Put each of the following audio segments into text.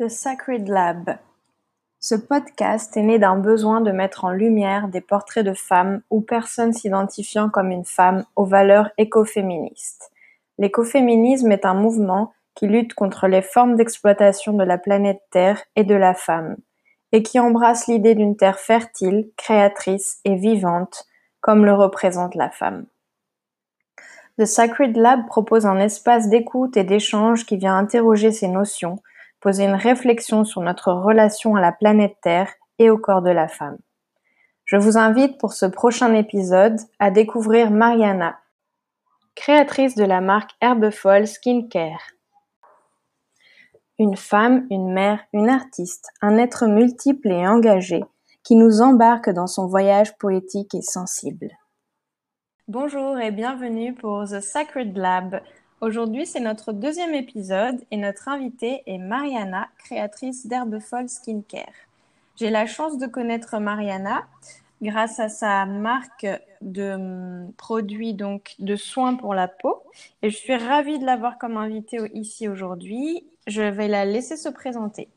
The Sacred Lab. Ce podcast est né d'un besoin de mettre en lumière des portraits de femmes ou personnes s'identifiant comme une femme aux valeurs écoféministes. L'écoféminisme est un mouvement qui lutte contre les formes d'exploitation de la planète Terre et de la femme, et qui embrasse l'idée d'une Terre fertile, créatrice et vivante, comme le représente la femme. The Sacred Lab propose un espace d'écoute et d'échange qui vient interroger ces notions, poser une réflexion sur notre relation à la planète Terre et au corps de la femme. Je vous invite pour ce prochain épisode à découvrir Mariana, créatrice de la marque Herbefol Skincare. Une femme, une mère, une artiste, un être multiple et engagé qui nous embarque dans son voyage poétique et sensible. Bonjour et bienvenue pour The Sacred Lab, Aujourd'hui, c'est notre deuxième épisode et notre invitée est Mariana, créatrice d'Herbefol Skincare. J'ai la chance de connaître Mariana grâce à sa marque de hum, produits donc de soins pour la peau et je suis ravie de l'avoir comme invitée ici aujourd'hui. Je vais la laisser se présenter.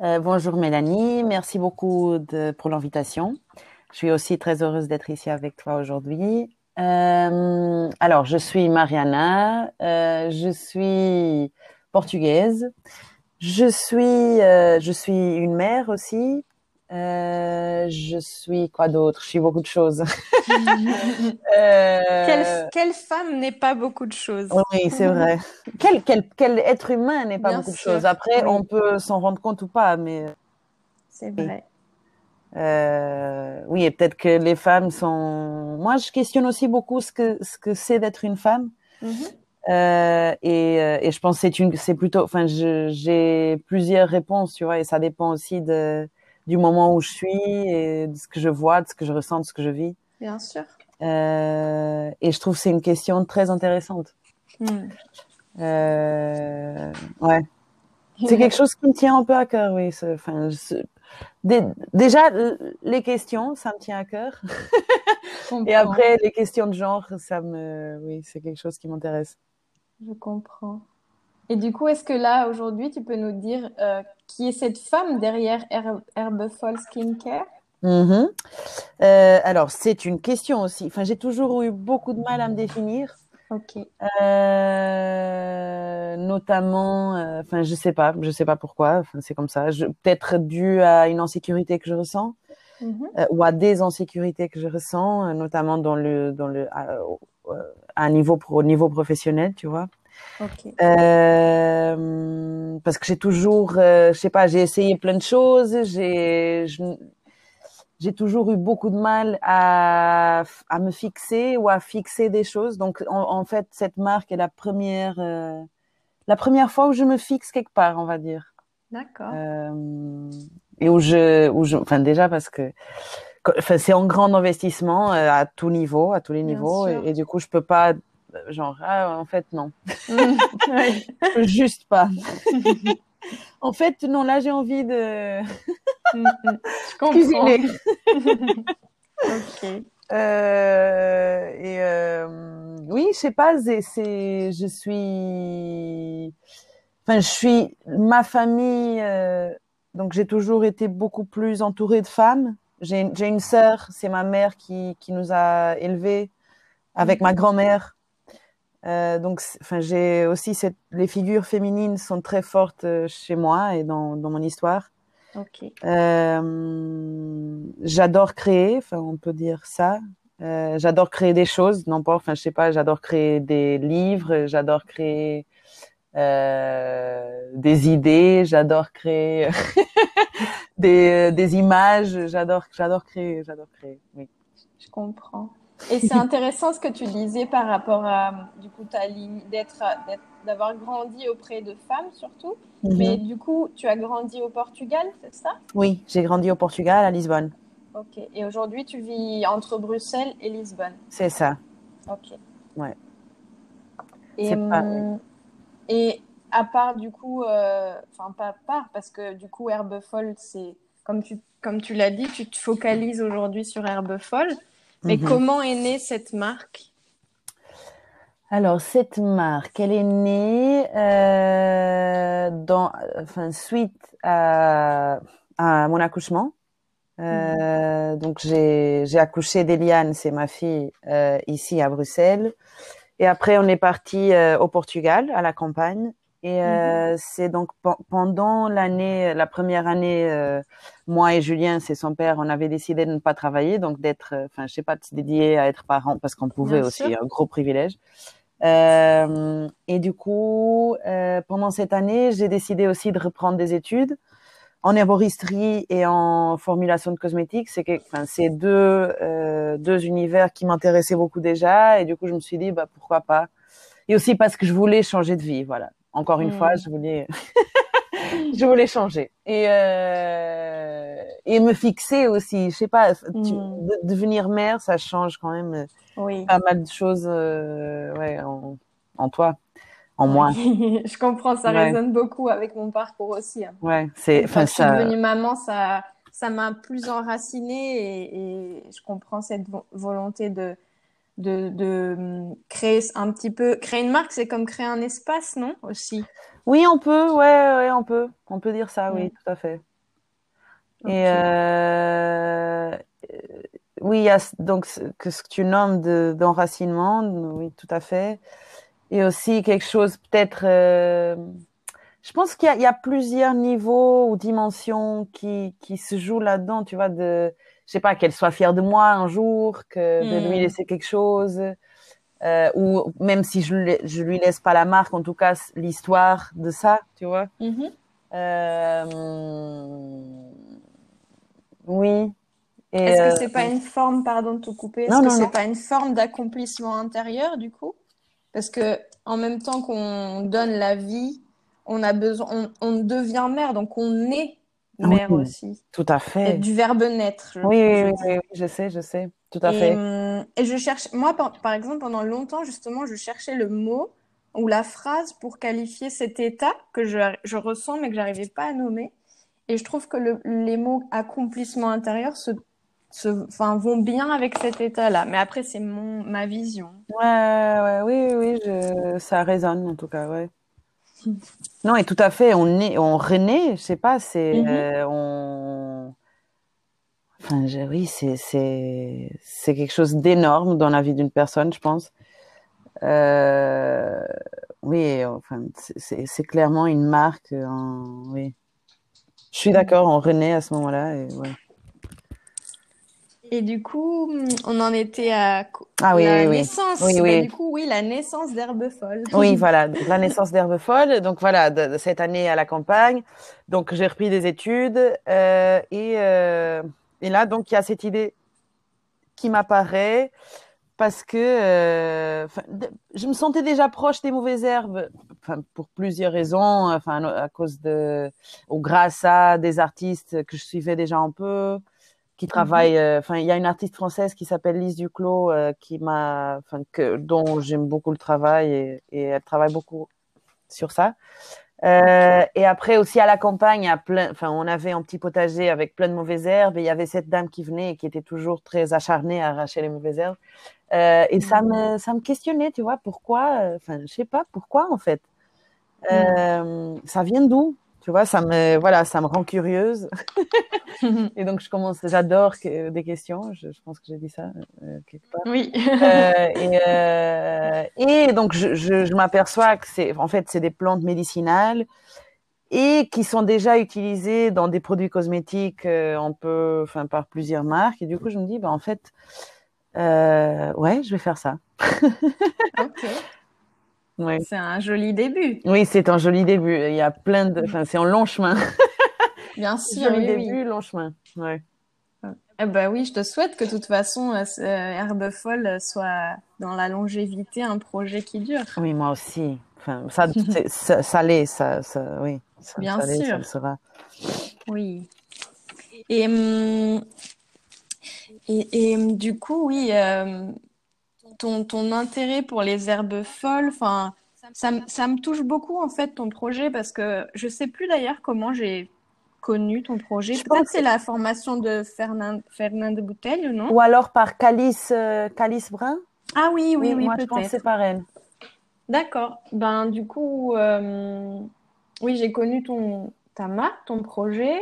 Euh, bonjour Mélanie, merci beaucoup pour l'invitation. Je suis aussi très heureuse d'être ici avec toi aujourd'hui. Euh, alors, je suis Mariana, euh, je suis portugaise, je suis, euh, je suis une mère aussi. Je suis quoi d'autre? Je suis beaucoup de choses. Quelle, quelle, femme n'est pas beaucoup de choses? Oui, c'est vrai. quel, quel, quel, être humain n'est pas beaucoup de choses? Après, on peut s'en rendre compte ou pas, mais. C'est vrai. Euh, oui, et peut-être que les femmes sont. Moi, je questionne aussi beaucoup ce que ce que c'est d'être une femme. Mm-hmm. Euh, et, euh, et je pense que c'est une, c'est plutôt. Enfin, j'ai plusieurs réponses, tu vois, et ça dépend aussi de du moment où je suis et de ce que je vois, de ce que je ressens, de ce que je vis. Bien sûr. Euh, et je trouve que c'est une question très intéressante. Mm. Euh, ouais. C'est quelque chose qui me tient un peu à cœur, oui. Enfin, déjà, les questions, ça me tient à cœur. Et après, les questions de genre, ça me, oui, c'est quelque chose qui m'intéresse. Je comprends. Et du coup, est-ce que là, aujourd'hui, tu peux nous dire euh, qui est cette femme derrière Herbefol Skincare? Mm euh, Alors, c'est une question aussi. Enfin, j'ai toujours eu beaucoup de mal à me définir. Ok. Euh, notamment, euh, enfin, je sais pas, je sais pas pourquoi. Enfin, c'est comme ça. Peut-être dû à une insécurité que je ressens mm-hmm. euh, ou à des insécurités que je ressens, euh, notamment dans le dans le à, à un niveau au niveau professionnel, tu vois. Okay. parce que j'ai toujours, je sais pas, j'ai essayé plein de choses. J'ai j'ai toujours eu beaucoup de mal à, à me fixer ou à fixer des choses. Donc, en, en fait, cette marque est la première, euh, la première fois où je me fixe quelque part, on va dire. D'accord. Euh, et où je, où je, enfin déjà parce que, enfin, c'est un grand investissement euh, à tout niveau, à tous les niveaux, et, et, du coup, je peux pas, genre, ah, en fait, non, peux juste pas. En fait, non, là, j'ai envie de mm, mm. cuisiner. ok. Euh, et euh, oui, je sais pas, c'est, je suis, enfin, je suis ma famille. Euh, donc, j'ai toujours été beaucoup plus entourée de femmes. J'ai, j'ai une sœur, c'est ma mère qui, qui nous a élevés avec ma grand-mère. Euh, donc, enfin, j'ai aussi cette, les figures féminines sont très fortes euh, chez moi et dans, dans mon histoire. Okay. Euh, j'adore créer, enfin, on peut dire ça. Euh, j'adore créer des choses, n'importe, enfin, je sais pas, j'adore créer des livres, j'adore créer des idées, j'adore créer des, des images, j'adore, j'adore créer, j'adore créer, oui. Je comprends. Et c'est intéressant ce que tu disais par rapport à du coup ta ligne d'être d'avoir grandi auprès de femmes surtout. Mhm. Mais du coup, tu as grandi au Portugal, c'est ça? Oui, j'ai grandi au Portugal à Lisbonne. Ok. Et aujourd'hui, tu vis entre Bruxelles et Lisbonne. C'est ça. Ok. Ouais. Et, pas, hum, et à part du coup, euh, enfin pas à part parce que du coup Herbefol, c'est comme tu comme tu l'as dit, tu te focalises aujourd'hui sur Herbefol. Mais mhm. comment est née cette marque? Alors, cette marque, elle est née euh, dans, enfin, suite à, à mon accouchement. Euh, donc, j'ai accouché d'Eliane, c'est ma fille, euh, ici à Bruxelles. Et après, on est parti au Portugal, à la campagne. Et euh, mhm. c'est donc pendant l'année, la première année, euh, moi et Julien, c'est son père, on avait décidé de ne pas travailler, donc d'être, enfin, je sais pas, de se dédier à être parent parce qu'on pouvait aussi, un gros privilège. Euh, et du coup, euh, pendant cette année, j'ai décidé aussi de reprendre des études en herboristerie et en formulation de cosmétiques. C'est enfin, c'est deux euh, deux univers qui m'intéressaient beaucoup déjà, et du coup, je me suis dit, bah pourquoi pas. Et aussi parce que je voulais changer de vie, voilà. Encore une mmh. fois, je voulais je voulais changer et euh, et me fixer aussi. Je sais pas, mmh. devenir mère, ça change quand même oui. pas mal de choses euh, ouais, en, en, toi, en moi. je comprends, ça résonne beaucoup avec mon parcours aussi. Hein. Ouais, c'est. Enfin, ça... je suis devenue maman, ça, ça m'a plus enracinée et, et, je comprends cette volonté de, de, de créer un petit peu, créer une marque, c'est comme créer un espace, non aussi? Oui, on peut, ouais, ouais, on peut, on peut dire ça, oui, tout à fait. Et euh, oui, il y a donc que ce que tu nommes d'enracinement, oui, tout à fait. Et aussi quelque chose peut-être. Euh, je pense qu'il y, y, a plusieurs niveaux ou dimensions qui, qui se jouent là-dedans, tu vois, de, je sais pas, qu'elle soit fière de moi un jour, que de lui hmm. laisser quelque chose, euh, ou même si je, je lui laisse pas la marque, en tout cas l'histoire de ça, tu vois. Mm-hmm. euh, oui, est-ce que c'est pas euh, une forme, pardon de te couper, est-ce que c'est pas une forme d'accomplissement intérieur du coup? Parce que en même temps qu'on donne la vie, on a besoin, on, devient mère, donc on est mère aussi. Tout à fait. du verbe naître. Je, oui, oui, je sais, je sais, tout à fait. Hum, et je cherche, moi par, exemple, pendant longtemps justement, je cherchais le mot ou la phrase pour qualifier cet état que je, je ressens mais que j'arrivais pas à nommer. Et je trouve que le, les mots accomplissement intérieur se enfin, vont bien avec cet état-là. Mais après, c'est mon, ma vision. Ouais, ouais, oui, oui, je, ça résonne en tout cas, ouais. Non, et tout à fait, on est, on renaît, je sais pas, c'est, mm-hmm. euh, on, enfin, oui, c'est, quelque chose d'énorme dans la vie d'une personne, je pense. Euh, oui, enfin, c'est, clairement une marque, oui. Je suis d'accord, on renaît à ce moment-là, et ouais. Et du coup, on en était à ah, oui, la naissance. Oui, oui. du coup, oui, la naissance d'Herbe Folle. Oui, voilà, la naissance d'Herbe Folle. Donc voilà, de, cette année à la campagne. Donc j'ai repris des études euh, et, euh, et là, donc il y a cette idée qui m'apparaît parce que euh, je me sentais déjà proche des mauvaises herbes, pour plusieurs raisons, enfin à cause de ou grâce à des artistes que je suivais déjà un peu qui mhm. travaille. Euh, enfin, il y a une artiste française qui s'appelle Lise Duclos, euh, qui m'a, enfin, dont j'aime beaucoup le travail et, et, elle travaille beaucoup sur ça. Euh, et après aussi à la campagne, à plein, enfin, on avait un petit potager avec plein de mauvaises herbes et il y avait cette dame qui venait et qui était toujours très acharnée à arracher les mauvaises herbes. Et ça me, ça me questionnait, tu vois, pourquoi, enfin, je sais pas pourquoi en fait. Euh, ça vient d'où? Tu vois, ça me, voilà, ça me rend curieuse. et donc, je commence, j'adore des questions. Je, je, pense que j'ai dit ça euh, quelque part. Oui. euh, et, euh, et, donc, je, je, je m'aperçois que c'est, en fait, c'est des plantes médicinales et qui sont déjà utilisées dans des produits cosmétiques euh, un peu, enfin, par plusieurs marques. Et du coup, je me dis, bah, en fait, euh, ouais, je vais faire ça. C'est un joli début. Oui, c'est un joli début. Il y a plein de, enfin, c'est un long chemin. Bien sûr. Joli début, long chemin. Ouais. Eh ben oui, je te souhaite que de toute façon, euh, Herbe Folle soit dans la longévité un projet qui dure. Oui, moi aussi. Enfin, ça, ça, ça l'est, ça, ça, oui. Ça, Bien sûr. ça le sera. Oui. Et, hum, et, et, hum, du coup, oui, euh, ton, ton intérêt pour les herbes folles, enfin, ça, ça, me touche beaucoup en fait ton projet parce que je sais plus d'ailleurs comment j'ai connu ton projet. Peut-être c'est la formation de Fernand, Fernande Bouteille ou non? Ou alors par Calice, euh, Calice Brun? Ah oui, oui, oui, moi je pense c'est par elle. D'accord. Ben, du coup, euh, oui, j'ai connu ton, ta marque, ton projet,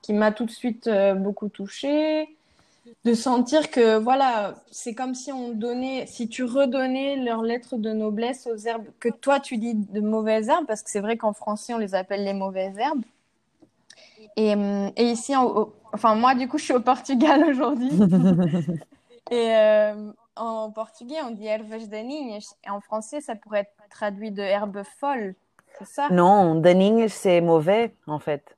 qui m'a tout de suite euh, beaucoup touchée. De sentir que, voilà, c'est comme si on donnait, si tu redonnais leurs lettres de noblesse aux herbes, que toi tu dis de mauvaises herbes, parce que c'est vrai qu'en français on les appelle les mauvaises herbes. Et, euh, et ici, enfin, moi, du coup, je suis au Portugal aujourd'hui. et euh, en portugais, on dit ervas daninhas. Et en français, ça pourrait être traduit de herbes folles. C'est ça? Non, daninhas, c'est mauvais, en fait.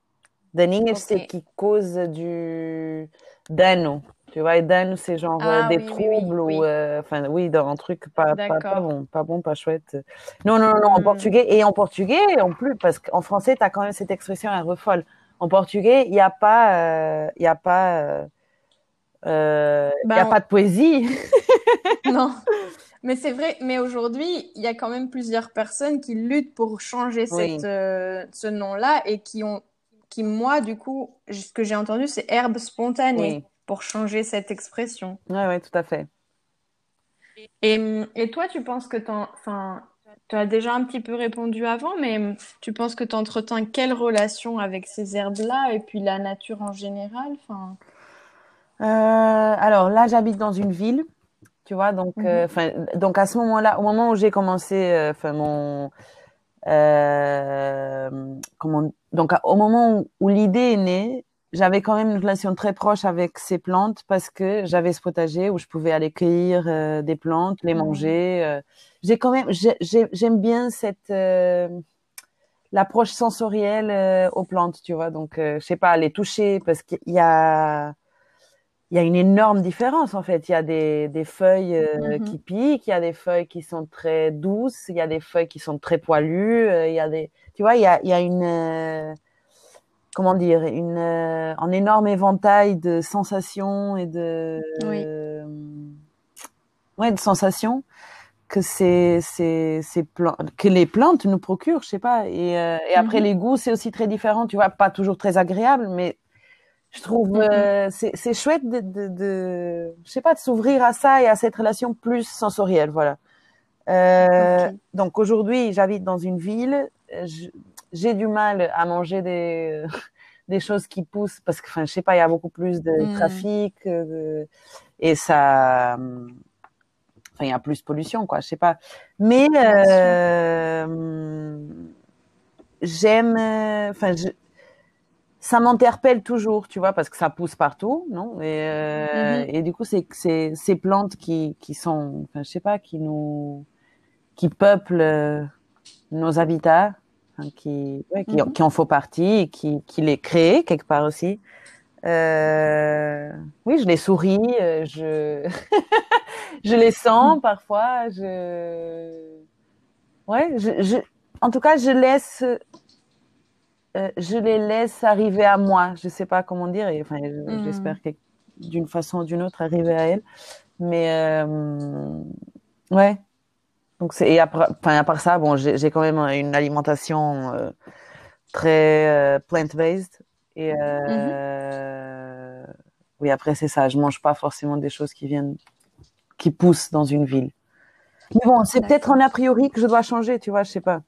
Daninhas, c'est qui cause du dano. Tu vois, et dano, c'est genre euh, ah des troubles ou, enfin, oui, dans un truc pas, pas, pas, bon, pas bon, pas chouette. Non, non, non, en hmm. portugais. Et en portugais, en plus, parce qu'en français, tu as quand même cette expression herbe folle. En portugais, il n'y a pas, il y a pas, euh, euh, euh y a ben, pas de poésie. non. Mais c'est vrai, mais aujourd'hui, il y a quand même plusieurs personnes qui luttent pour changer cette, euh, ce nom-là et qui ont, qui moi, du coup, ce que j'ai entendu, c'est herbe spontanée pour changer cette expression. Oui, oui, tout à fait. Et, et toi, tu penses que enfin, tu as déjà un petit peu répondu avant, mais tu penses que tu entretiens quelle relation avec ces herbes-là et puis la nature en général enfin... Euh, alors là, j'habite dans une ville, tu vois, donc, euh, donc à ce moment-là, au moment où j'ai commencé, euh, enfin mon, comment, donc au moment où l'idée est née, j'avais quand même une relation très proche avec ces plantes parce que j'avais ce potager où je pouvais aller cueillir euh, des plantes, les mmh. manger. Euh. J'ai quand même, j'aime bien cette euh, l'approche sensorielle aux plantes, tu vois. Donc, je sais pas, les toucher parce qu'il y a il y a une énorme différence en fait. Il y a des, des feuilles mmh qui piquent, il y a des feuilles qui sont très douces, il y a des feuilles qui sont très poilues, il y a des, tu vois, il y a, il y a une comment dire, une, euh, un énorme éventail de sensations et de, oui. ouais, de sensations que c'est, c'est, c'est que les plantes nous procurent, je sais pas. Et, euh, et après, les goûts, c'est aussi très différent, tu vois, pas toujours très agréable, mais je trouve, euh, c'est, chouette de, de, de, je sais pas, de s'ouvrir à ça et à cette relation plus sensorielle, voilà. Euh, Donc aujourd'hui, j'habite dans une ville. Je, j'ai du mal à manger des des choses qui poussent parce que enfin je sais pas il y a beaucoup plus de hmm. trafic euh, et ça enfin il y a plus de pollution quoi je sais pas mais euh, j'aime enfin je ça m'interpelle toujours, tu vois, parce que ça pousse partout, non et, euh, mm-hmm. et du coup, c'est c'est ces plantes qui qui sont, enfin, je sais pas, qui nous qui peuplent nos habitats qui, qui, mhm. qui, en font partie et qui, qui les créent quelque part aussi. Euh, oui, je les souris, euh, je, je les sens mhm. parfois. Je, ouais, je, je, en tout cas, je laisse, euh, je les laisse arriver à moi. Je sais pas comment dire. Et, enfin, mhm. j'espère que d'une façon ou d'une autre arriver à elles. Mais euh, ouais, donc c'est et après, enfin à part ça, bon, j'ai quand même une alimentation euh, très euh, plant-based et euh, mm-hmm. oui après c'est ça, je mange pas forcément des choses qui viennent, qui poussent dans une ville. Mais bon, c'est peut-être un a priori que je dois changer, tu vois, je sais pas.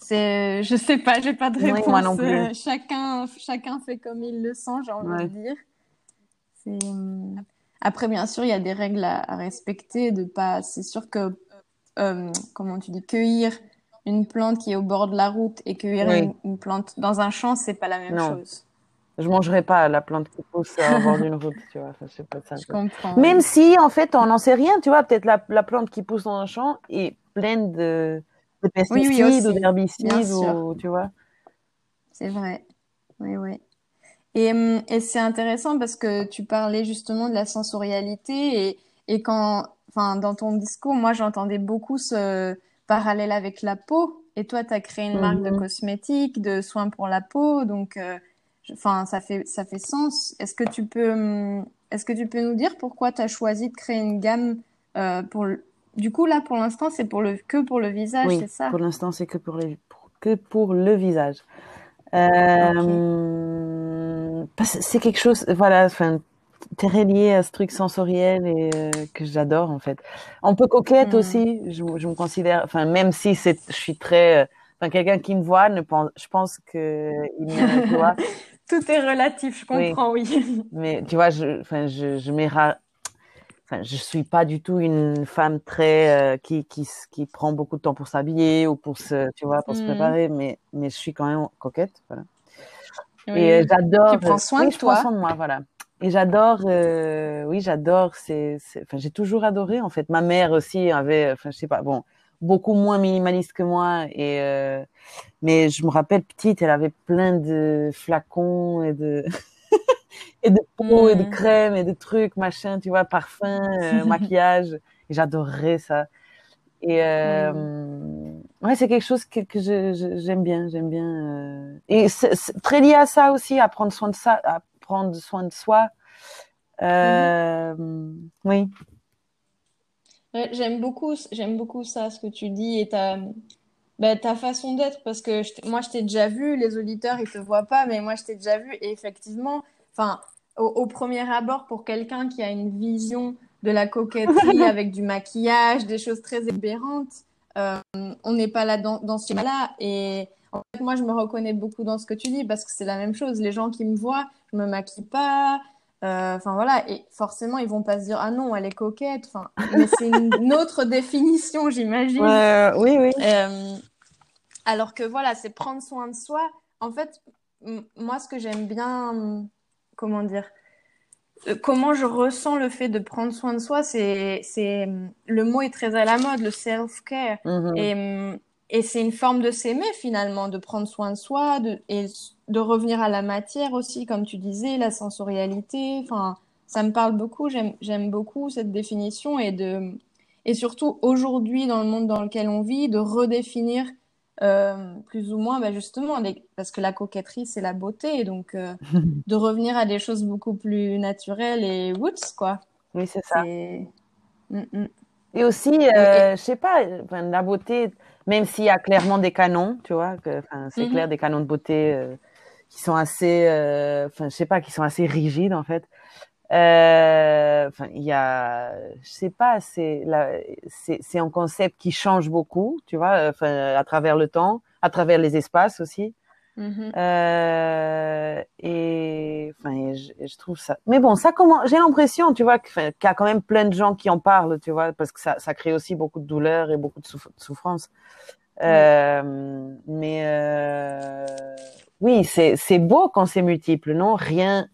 C'est, je sais pas, j'ai pas de réponse. moi non plus. chacun, chacun fait comme il le sent, j'ai envie de dire. C'est après, bien sûr, il y a des règles à, respecter. De pas, c'est sûr que, euh, comment tu dis, cueillir une plante qui est au bord de la route et cueillir une, plante dans un champ, c'est pas la même chose. Je mangerai pas la plante qui pousse au bord d'une route, tu vois. Ça, pas ça. Je comprends. Même si, en fait, on n'en sait rien, tu vois. Peut-être la, la, plante qui pousse dans un champ est pleine de, de pesticides ou d'herbicides, ou, tu vois. C'est vrai. Oui, oui. Et, hum, et c'est intéressant parce que tu parlais justement de la sensorialité et, et quand, enfin, dans ton discours, moi, j'entendais beaucoup ce parallèle avec la peau. Et toi, tu as créé une marque de mhm. cosmétiques, de soins pour la peau, donc, euh, enfin, ça fait ça fait sens. Est-ce que tu peux, hum, est-ce que tu peux nous dire pourquoi tu as choisi de créer une gamme euh, pour le... Du coup, là, pour l'instant, c'est pour le que pour le visage, c'est ça? Pour l'instant, c'est que pour les que pour le visage. Euh, c'est quelque chose, voilà, enfin, très lié à ce truc sensoriel et euh, que j'adore en fait. Un peu coquette Hmm. aussi, je, je me considère, enfin même si c'est, je suis très, euh, enfin quelqu'un qui me voit, ne pense, je pense que il me, tu vois, Tout est relatif, je comprends, oui. mais tu vois, je, enfin je, je Enfin, je suis pas du tout une femme très euh, qui, qui qui prend beaucoup de temps pour s'habiller ou pour se tu vois pour se Hmm. préparer mais mais je suis quand même coquette voilà Oui. et euh, j'adore. Tu prends soin oui, de je toi. prends soin de moi, voilà. Et j'adore. euh, oui, j'adore. C'est, enfin, j'ai toujours adoré en fait. Ma mère aussi avait, enfin, je sais pas, bon, beaucoup moins minimaliste que moi. Et euh, mais je me rappelle petite, elle avait plein de flacons et de et de peau et de Mm. crème et de trucs, machin, tu vois, parfum, euh, maquillage. Et j'adorais ça. Et euh, ouais, c'est quelque chose que, j'aime bien, j'aime bien. euh. Et c'est, très lié à ça aussi, à prendre soin de ça, à prendre soin de soi. Euh, Oui, Ouais, j'aime beaucoup, j'aime beaucoup ça, ce que tu dis et ta, bah, ta façon d'être, parce que je moi, je t'ai déjà vu, les auditeurs, ils te voient pas, mais moi, je t'ai déjà vu, et effectivement, enfin, au, au premier abord, pour quelqu'un qui a une vision de la coquetterie avec du maquillage, des choses très exubérantes, euh, on n'est pas là dans, dans ce schéma-là, et en fait, moi, je me reconnais beaucoup dans ce que tu dis, parce que c'est la même chose, les gens qui me voient, je me maquille pas, euh, Enfin voilà, et forcément ils vont pas se dire ah non elle est coquette. Enfin, mais c'est une autre définition j'imagine. Ouais, oui, oui. Euh, alors que voilà, c'est prendre soin de soi. En fait, moi ce que j'aime bien, comment dire, comment je ressens le fait de prendre soin de soi, c'est c'est le mot est très à la mode, le self-care. Mhm. Et, et c'est une forme de s'aimer finalement, de prendre soin de soi, de, et de revenir à la matière aussi, comme tu disais, la sensorialité. Enfin, ça me parle beaucoup, j'aime, j'aime beaucoup cette définition et de, et surtout aujourd'hui dans le monde dans lequel on vit, de redéfinir euh, plus ou moins, bah, justement, les- parce que la coquetterie c'est la beauté, donc euh, de revenir à des choses beaucoup plus naturelles et roots, quoi. Oui, c'est ça. Mm, mm. Et aussi, euh, je sais pas, la beauté, même s'il y a clairement des canons, tu vois, c'est Mhm. clair, des canons de beauté qui sont assez, enfin, je sais pas, qui sont assez rigides en fait. Euh, Enfin, il y a, je sais pas, c'est c'est c'est un concept qui change beaucoup, tu vois, enfin, à travers le temps, à travers les espaces aussi. Mhm. Euh, et enfin, je, trouve ça. Mais bon, ça comment J'ai l'impression, tu vois, qu'il y a quand même plein de gens qui en parlent, tu vois, parce que ça, ça crée aussi beaucoup de douleur et beaucoup de souff- de souffrance. Euh, mais euh, oui, c'est c'est beau quand c'est multiple, non? Rien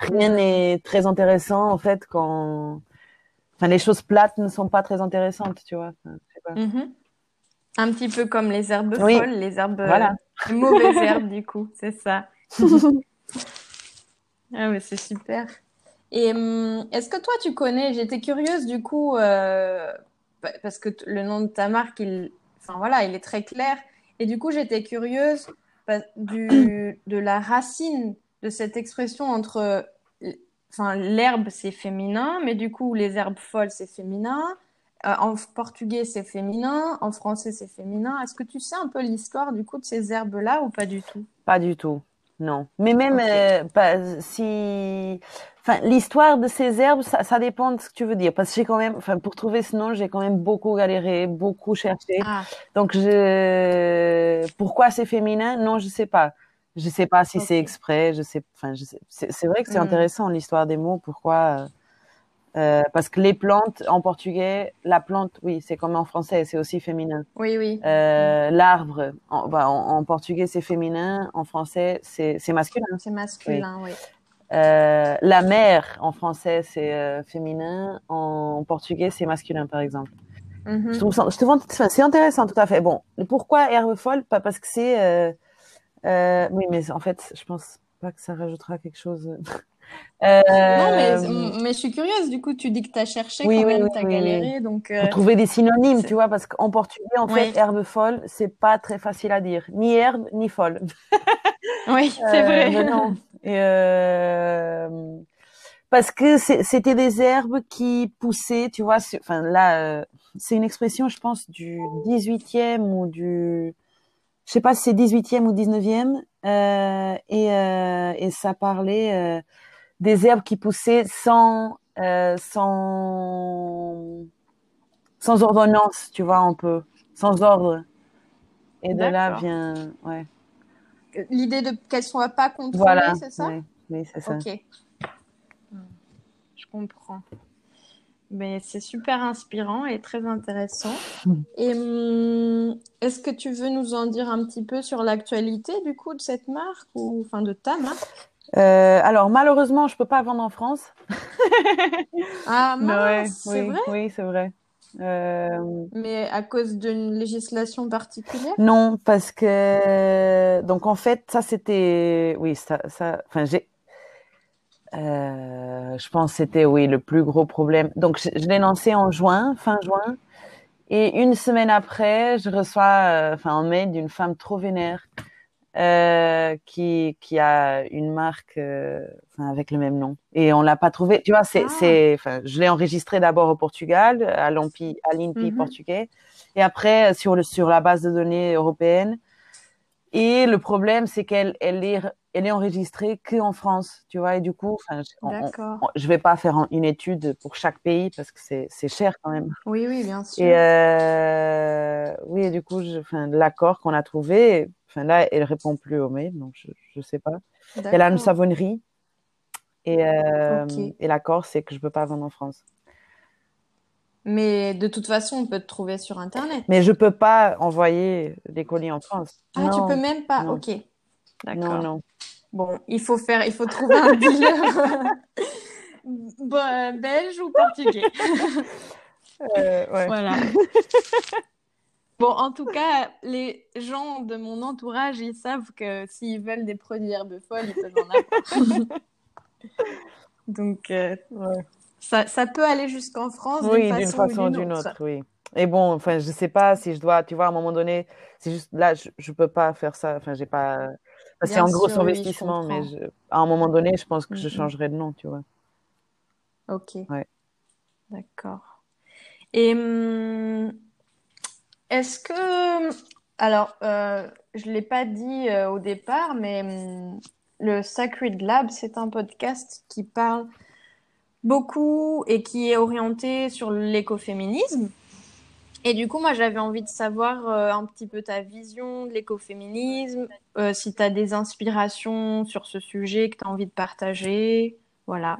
rien n'est très intéressant en fait quand. Enfin, les choses plates ne sont pas très intéressantes, tu vois. Enfin, je sais pas. Mhm. Un petit peu comme les herbes Oui. folles, les herbes, Voilà. les mauvaises herbes du coup, c'est ça. Ah mais c'est super. Et hum, est-ce que toi tu connais, j'étais curieuse du coup, euh, pa- parce que le nom de ta marque, il, enfin voilà, il est très clair. Et du coup j'étais curieuse du, de la racine de cette expression entre, euh, enfin l'herbe c'est féminin, mais du coup les herbes folles c'est féminin. Euh, en portugais c'est féminin, en français c'est féminin. Est-ce que tu sais un peu l'histoire du coup de ces herbes-là ou pas du tout? Pas du tout, non. Mais même euh, pas, si, enfin, l'histoire de ces herbes, ça, ça dépend de ce que tu veux dire. Parce que j'ai quand même, enfin, pour trouver ce nom, j'ai quand même beaucoup galéré, beaucoup cherché. Ah, Donc, je, pourquoi c'est féminin? Non, je sais pas. Je sais pas si c'est exprès. Je sais, enfin. C'est vrai que c'est Hmm. intéressant l'histoire des mots. Pourquoi? euh, euh, parce que les plantes en portugais, la plante, oui, c'est comme en français, c'est aussi féminin. oui, oui. Euh, l'arbre, en, bah, en, en portugais c'est féminin, en français c'est masculin. C'est masculin, oui. Euh, la mer en français c'est féminin, en portugais c'est masculin par exemple. Mhm. Je trouve je trouve c'est intéressant tout à fait. Bon, pourquoi herbe folle Pas parce que c'est, euh, euh, oui, mais en fait je pense pas que ça rajoutera quelque chose. Euh, Non, mais, mais je suis curieuse, du coup, tu dis que tu as cherché oui, quand oui, même, oui, tu as galéré, donc... euh, Pour trouver des synonymes, c'est- tu vois, parce qu'en portugais, en fait, herbe folle, c'est pas très facile à dire. Ni herbe, ni folle. Oui, c'est Euh, vrai. mais non. Et euh, parce que c'est- c'était des herbes qui poussaient, tu vois. Enfin là, euh, c'est une expression, je pense, du 18e ou du, je sais pas si c'est 18e ou 19e, euh, et, euh, et ça parlait euh, des herbes qui poussaient sans sans sans ordonnance, tu vois, un peu, sans ordre. Et de là vient, ouais. L'idée de qu'elles soient pas contrôlées, c'est ça? Oui, c'est ça. Ok. Je comprends. Mais c'est super inspirant et très intéressant. Et hum, est-ce que tu veux nous en dire un petit peu sur l'actualité du coup de cette marque ou enfin de ta marque? Euh, alors malheureusement, je peux pas vendre en France. ah mince, c'est oui, vrai? Oui, c'est vrai. Euh... Mais à cause d'une législation particulière? Non, parce que donc en fait, ça c'était oui, ça, ça, enfin j'ai je pense que c'était oui le plus gros problème. Donc je, l'ai lancé en juin, fin juin, et une semaine après, je reçois euh, enfin un mail d'une femme trop vénère euh, qui qui a une marque euh, enfin, avec le même nom et on l'a pas trouvé. Tu vois, c'est ah. c'est enfin je l'ai enregistré d'abord au Portugal à l'INPI à l'INPI mhm. portugais et après sur le sur la base de données européenne. Et le problème c'est qu'elle elle est elle est enregistrée que en France, tu vois, et du coup, je vais pas faire une étude pour chaque pays parce que c'est cher quand même. Oui, oui, bien sûr. Et euh, oui, du coup, l'accord qu'on a trouvé, enfin là, elle répond plus au mail, donc je je sais pas. Elle a une savonnerie et euh, et l'accord c'est que je peux pas vendre en France. Mais de toute façon, on peut te trouver sur internet. Mais je peux pas envoyer des colis en France. Ah, tu peux même pas. Ok. D'accord. Non, non. Bon, il faut faire, il faut trouver un dealer belge ou portugais? Euh, ouais. Voilà. Bon, en tout cas, les gens de mon entourage, ils savent que s'ils veulent des produits folles, ils peuvent en avoir. Donc, euh, ça, ça, peut aller jusqu'en France oui, d'une façon, ou d'une autre. Oui. Et bon, enfin, je sais pas si je dois, tu vois, à un moment donné, c'est juste là, je, je peux pas faire ça. Enfin, j'ai pas c'est un gros investissement, mais à un moment donné, je pense que je changerai de nom, tu vois. Ok. Ouais. D'accord. Et hum, est-ce que, alors, euh, je ne l'ai pas dit euh, au départ, mais hum, le Sacred Lab, c'est un podcast qui parle beaucoup et qui est orienté sur l'écoféminisme. Et du coup, moi, j'avais envie de savoir euh, un petit peu ta vision de l'écoféminisme, euh, si tu as des inspirations sur ce sujet que tu as envie de partager. Voilà.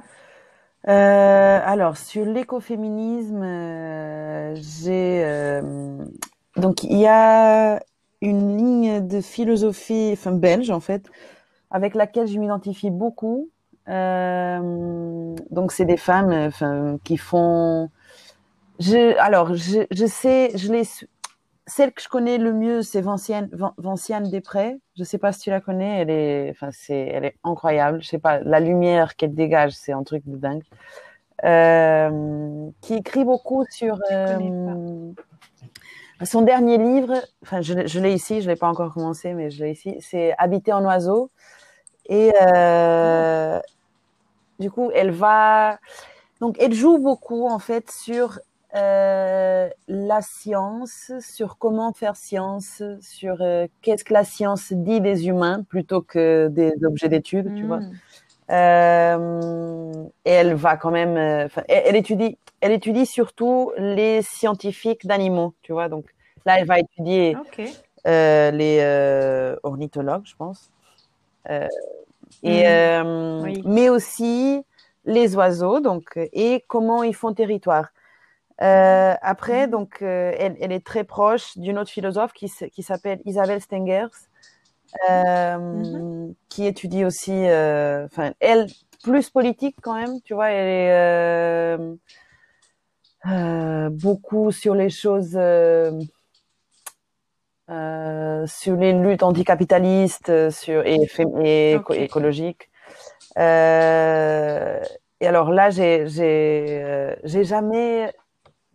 Euh, alors, sur l'écoféminisme, j'ai. donc, il y a une ligne de philosophie, enfin, belge, en fait, avec laquelle je m'identifie beaucoup. Donc, c'est des femmes enfin, qui font je, alors, je, je sais, je les, celle que je connais le mieux, c'est Vinciane, Vinciane Després. Je sais pas si tu la connais. Elle est, enfin, c'est, elle est incroyable. Je sais pas, la lumière qu'elle dégage, c'est un truc de dingue. Euh, qui écrit beaucoup sur euh, son dernier livre. Enfin, je, je l'ai ici. Je l'ai pas encore commencé, mais je l'ai ici. C'est Habiter en oiseau. Et euh, du coup, elle va. Donc, elle joue beaucoup en fait sur euh, la science, sur comment faire science, sur euh, qu'est-ce que la science dit des humains plutôt que des objets d'étude, tu vois. Hmm. Euh, et elle va quand même, elle, étudie, elle étudie surtout les scientifiques d'animaux, tu vois. Donc là, elle va étudier les ornithologues, je pense, et hmm. mais aussi les oiseaux, donc et comment ils font territoire. Euh, après, donc, euh, elle, elle, est très proche d'une autre philosophe qui, qui s'appelle Isabelle Stengers, euh, mm-hmm. qui étudie aussi, euh, enfin, elle, plus politique quand même, tu vois, elle est euh, beaucoup sur les choses, sur les luttes anticapitalistes, sur et, et écologiques. et alors là, j'ai, j'ai, j'ai jamais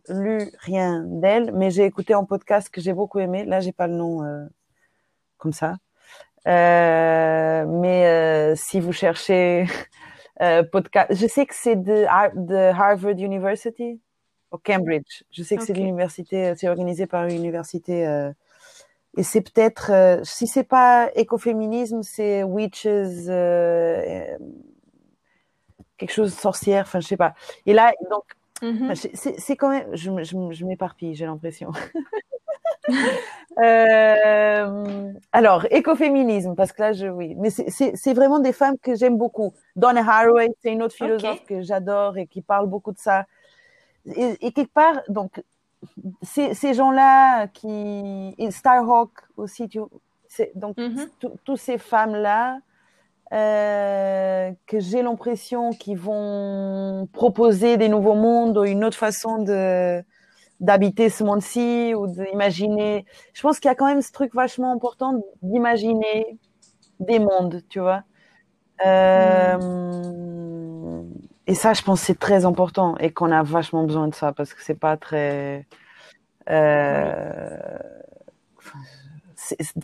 lu rien d'elle, mais j'ai écouté un podcast que j'ai beaucoup aimé. Là, j'ai pas le nom euh, comme ça. Euh, mais euh, si vous cherchez euh, podcast, je sais que c'est de, de, Harvard University au Cambridge. Je sais que c'est l'université, c'est organisé par une université. Euh, et c'est peut-être, si c'est pas écoféminisme, c'est Witches quelque chose de sorcière, enfin je sais pas. Et là, donc, Mhm. c'est quand même, je, je, je m'éparpille, j'ai l'impression. euh, alors, écoféminisme, parce que là, je, oui, mais c'est vraiment des femmes que j'aime beaucoup. Donna Haraway, c'est une autre philosophe que j'adore et qui parle beaucoup de ça. Et, et quelque part, donc, ces, ces gens-là qui, et Starhawk aussi, tu, c'est- donc, Mhm. tous ces femmes-là, euh, que j'ai l'impression qu'ils vont proposer des nouveaux mondes ou une autre façon de d'habiter ce monde-ci ou d'imaginer. Je pense qu'il y a quand même ce truc vachement important d'imaginer des mondes, tu vois. Euh, Et ça, je pense, c'est très important et qu'on a vachement besoin de ça parce que c'est pas très. Euh...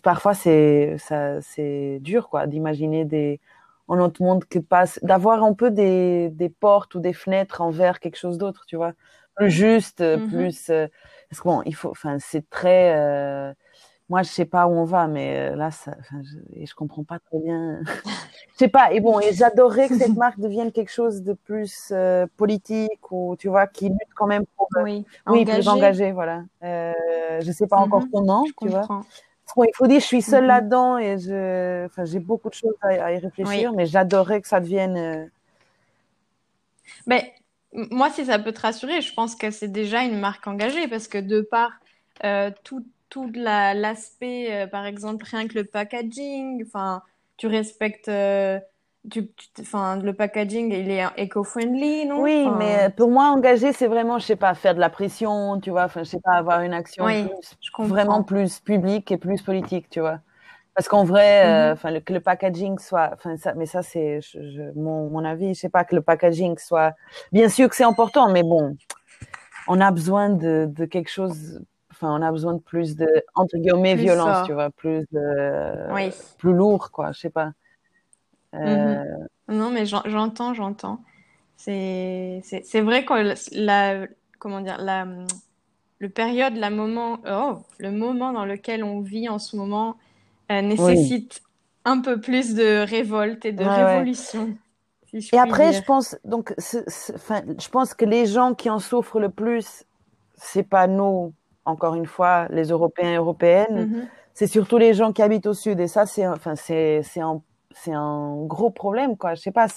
parfois c'est ça c'est dur quoi d'imaginer des un autre monde que passe d'avoir un peu des des portes ou des fenêtres envers quelque chose d'autre tu vois plus juste Mhm. plus euh, parce que bon il faut enfin c'est très euh, moi je sais pas où on va mais euh, là ça je, je comprends pas très bien je sais pas et bon et j'adorerais que cette marque devienne quelque chose de plus euh, politique ou tu vois qui lutte quand même pour euh, Oui, oui engagé. plus engagé voilà euh, je sais pas encore Mhm. comment Je tu vois comprends. Bon, il faut dire, je suis seule Mhm. là-dedans et je, enfin, j'ai beaucoup de choses à, à y réfléchir, mais j'adorerais que ça devienne. Mais moi, si ça peut te rassurer, je pense que c'est déjà une marque engagée parce que de par euh, tout, tout la- l'aspect, euh, par exemple, rien que le packaging, enfin, tu respectes, euh, tu, tu- le packaging, il est éco-friendly, non? Oui, mais euh, pour moi, engager, c'est vraiment, je sais pas, faire de la pression, tu vois, enfin, je sais pas, avoir une action Oui, plus, vraiment plus publique et plus politique, tu vois. Parce qu'en vrai, Mhm. que le packaging soit, enfin, ça, mais ça, c'est mon, mon avis, je sais pas, que le packaging soit, bien sûr que c'est important, mais bon, on a besoin de, de quelque chose, enfin, on a besoin de plus de, entre guillemets, Plus violence, fort. tu vois, plus de, Oui. plus lourd, quoi, je sais pas. Euh, Non, mais j'en- j'entends, j'entends. C'est, c'est, c'est vrai que la, comment dire, la, le période, la moment, oh, le moment dans lequel on vit en ce moment euh, nécessite un peu plus de révolte et de Ouais, ouais. révolution, si je Et après, dire. je pense donc, c'est- enfin, je pense que les gens qui en souffrent le plus, c'est pas nous, encore une fois, les Européens et Européennes, Mhm. c'est surtout les gens qui habitent au sud. Et ça, c'est, enfin, c'est, c'est un, c'est un gros problème, quoi. Je sais pas.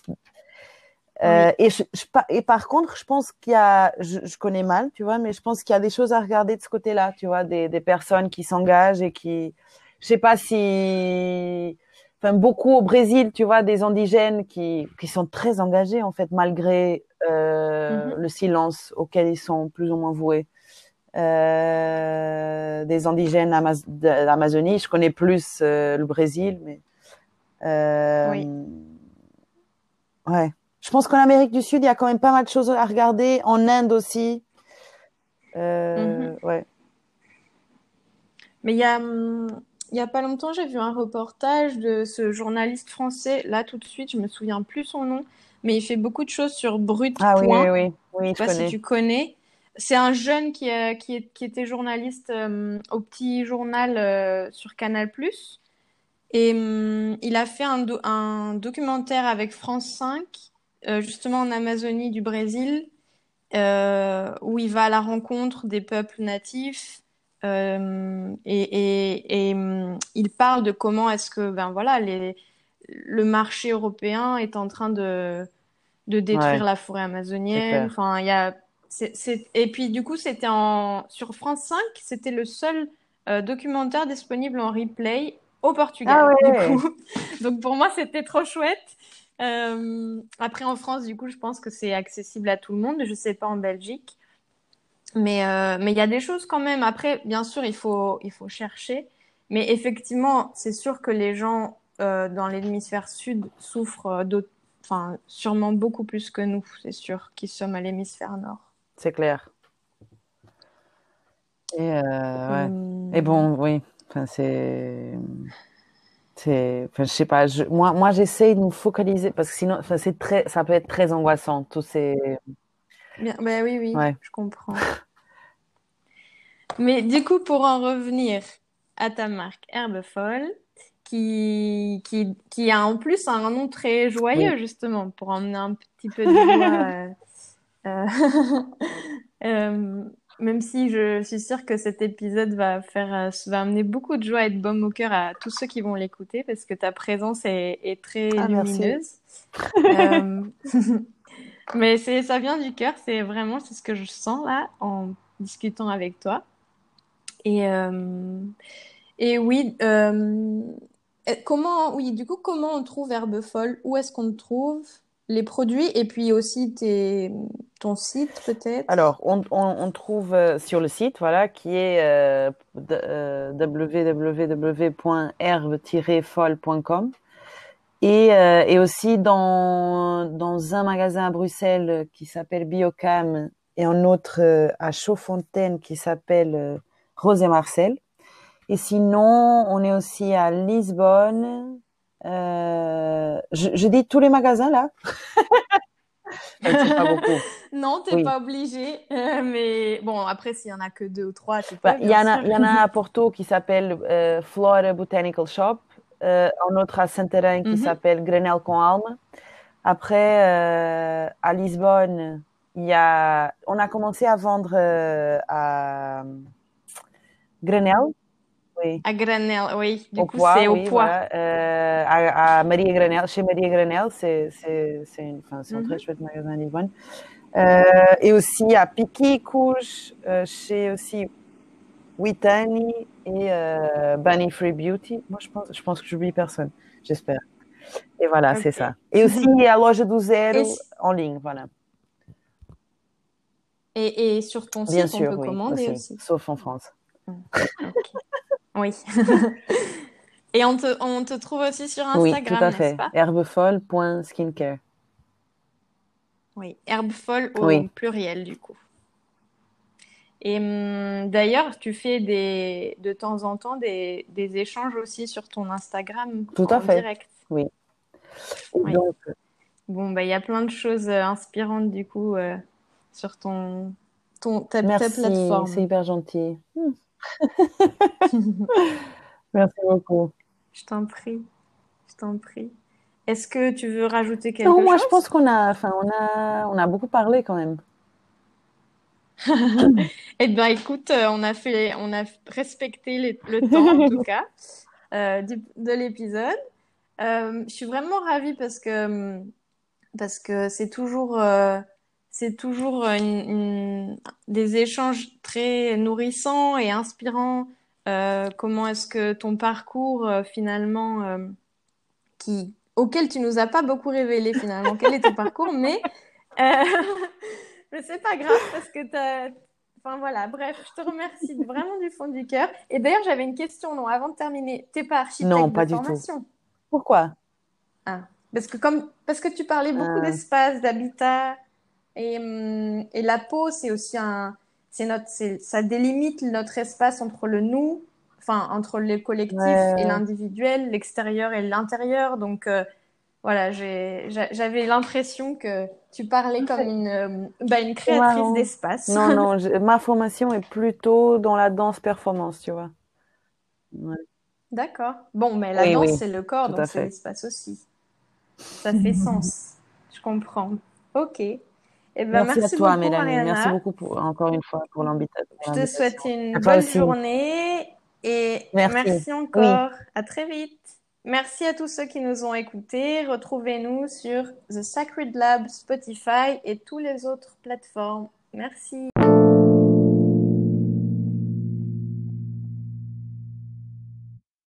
Euh, et, je, je pa- et par contre, je pense qu'il y a, je, je connais mal, tu vois, mais je pense qu'il y a des choses à regarder de ce côté-là, tu vois, des, des personnes qui s'engagent et qui, je sais pas si, enfin, beaucoup au Brésil, tu vois, des indigènes qui, qui sont très engagés, en fait, malgré euh, Mhm. le silence auquel ils sont plus ou moins voués. Euh, des indigènes Amaz- l'Amazonie, je connais plus euh, le Brésil, mais euh, Oui. ouais. Je pense qu'en Amérique du Sud, il y a quand même pas mal de choses à regarder. En Inde aussi. Euh, Ouais. Mais il y a, il y a pas longtemps, j'ai vu un reportage de ce journaliste français. Là, tout de suite, je me souviens plus son nom, mais il fait beaucoup de choses sur Brut Ah oui, oui, oui, oui, Je sais pas si tu connais. C'est un jeune qui, a- qui, est- qui était journaliste euh, au petit journal euh, sur Canal+. Et hum, il a fait un, do- un documentaire avec France 5, euh, justement en Amazonie du Brésil, euh, où il va à la rencontre des peuples natifs. euh, et, et, et, hum, il parle de comment est-ce que ben voilà les, le marché européen est en train de, de détruire Ouais, la forêt amazonienne. Enfin, il y a, et puis du coup, c'était en, sur France 5, c'était le seul euh, documentaire disponible en replay au Ah Portugal, du coup. Donc pour moi, c'était trop chouette. Euh, après, en France, du coup, je pense que c'est accessible à tout le monde. Je sais pas en Belgique. Mais euh, mais il y a des choses quand même. Après, bien sûr, il faut il faut chercher. Mais effectivement, c'est sûr que les gens euh, dans l'hémisphère sud souffrent d'autres, enfin sûrement beaucoup plus que nous, c'est sûr, qui sommes à l'hémisphère nord. C'est clair. Et, euh, ouais. Hum, Et bon, oui. Enfin, c'est, c'est, enfin, je sais pas. Je, moi, moi, j'essaye de me focaliser parce que sinon, enfin, c'est très, ça peut être très angoissant. Tous ces, bien, ben oui, oui, ouais. je comprends. Mais du coup, pour en revenir à ta marque Herbe Folle, qui, qui, qui a en plus un nom très joyeux, justement, pour emmener un petit peu de joie. Euh, euh, même si je suis sûre que cet épisode va faire, euh, va amener beaucoup de joie et de baume au cœur à tous ceux qui vont l'écouter parce que ta présence est, est très Ah, lumineuse. Euh, mais c'est, ça vient du cœur, c'est vraiment, c'est ce que je sens là en discutant avec toi. Et, euh, et oui, euh, comment, oui, du coup, comment on trouve Herbe Folle? Où est-ce qu'on trouve? Les produits? Et puis aussi tes, ton site peut-être? Alors, on, trouve euh, sur le site, voilà, qui est euh, euh, www.herbe-folle.com et, euh, et aussi dans, dans un magasin à Bruxelles qui s'appelle Biocam et un autre à Chaudfontaine qui s'appelle Rose et Marcel. Et sinon, on est aussi à Lisbonne. Je, je dis tous les magasins là? Pas beaucoup. Non, t'es Oui. pas obligé. Euh, mais bon, après, s'il y en a que deux ou trois, tu peux, Bah, il y bien en a, sûr. il y en a à Porto qui s'appelle euh, Flora Botanical Shop, euh, un autre à Santarém qui Mhm. s'appelle Granel com Alma. Après, euh, à Lisbonne, il y a, on a commencé à vendre euh, à Granel, oui, À Granel, oui. Du au coup, c'est au oui, poids. voilà, euh, à, à Maria Granel, chez Maria Granel, c'est c'est c'est une- enfin, un Mhm. très chouette magasin à Lisbonne. Euh, et aussi à Piqui, Couche, euh, chez aussi Witani et euh, Bunny Free Beauty. Moi, je pense, je pense que j'oublie personne, j'espère. Et voilà, c'est ça. Et aussi à Loja do Zero Et, en ligne, voilà. et, et sur ton Bien site, on sûr, peut oui, commander aussi, aussi. sauf en France. Ok. Oui. Et on te, on te trouve aussi sur Oui, tout Instagram, à fait. Herbefolle.skincare. Oui. Herbe folle au Oui, pluriel, du coup. Et hum, d'ailleurs, tu fais des, de temps en temps des, des échanges aussi sur ton Instagram tout à fait. direct. Oui. Oui. donc, Bon, bah, il y a plein de choses euh, inspirantes, du coup, euh, sur ton, ton, ta, ta merci, c'est plateforme. hyper gentil. Hmm. Merci beaucoup. Je t'en prie. Je t'en prie. Est-ce que tu veux rajouter Non, quelque moi, je pense chose? qu'on a, enfin, on a, on a beaucoup parlé quand même. Eh ben, écoute, euh, on a fait, on a respecté les- le temps, en tout cas, euh, du- de l'épisode. Euh, je suis vraiment ravie parce que, parce que c'est toujours, euh, c'est toujours une- une- des échanges très nourrissants et inspirants. Euh, comment est-ce que ton parcours, euh, finalement, euh, qui, auquel tu nous as pas beaucoup révélé, finalement, quel est ton parcours, mais, euh, mais c'est pas grave parce que t'as, enfin voilà, bref, je te remercie vraiment du fond du cœur. Et d'ailleurs, j'avais une question, non, avant de terminer. T'es pas Non, architecte de pas du tout. Pourquoi? Ah, parce que comme parce que tu parlais beaucoup Euh, d'espace, d'habitat et hum, et la peau, c'est aussi un c'est notre ça délimite notre espace entre le nous, enfin entre le collectif et l'individuel, l'extérieur et l'intérieur. Donc euh, voilà, j'avais l'impression que tu parlais comme une euh, bah, une créatrice d'espace. Non, non, ma formation est plutôt dans la danse performance, tu vois. Ouais. D'accord. Bon, mais la Oui, danse, oui, c'est le corps, tout donc c'est l'espace aussi. Ça fait sens. Je comprends. Ok. Eh ben, Merci à toi, beaucoup, Mélanie. Merci beaucoup pour, encore une fois pour l'invita- pour Je te souhaite l'invitation. une bonne aussi. journée et Merci. merci Oui, encore. À très vite. Merci à tous ceux qui nous ont écoutés. Retrouvez-nous sur The Sacred Lab, Spotify et toutes les autres plateformes. Merci.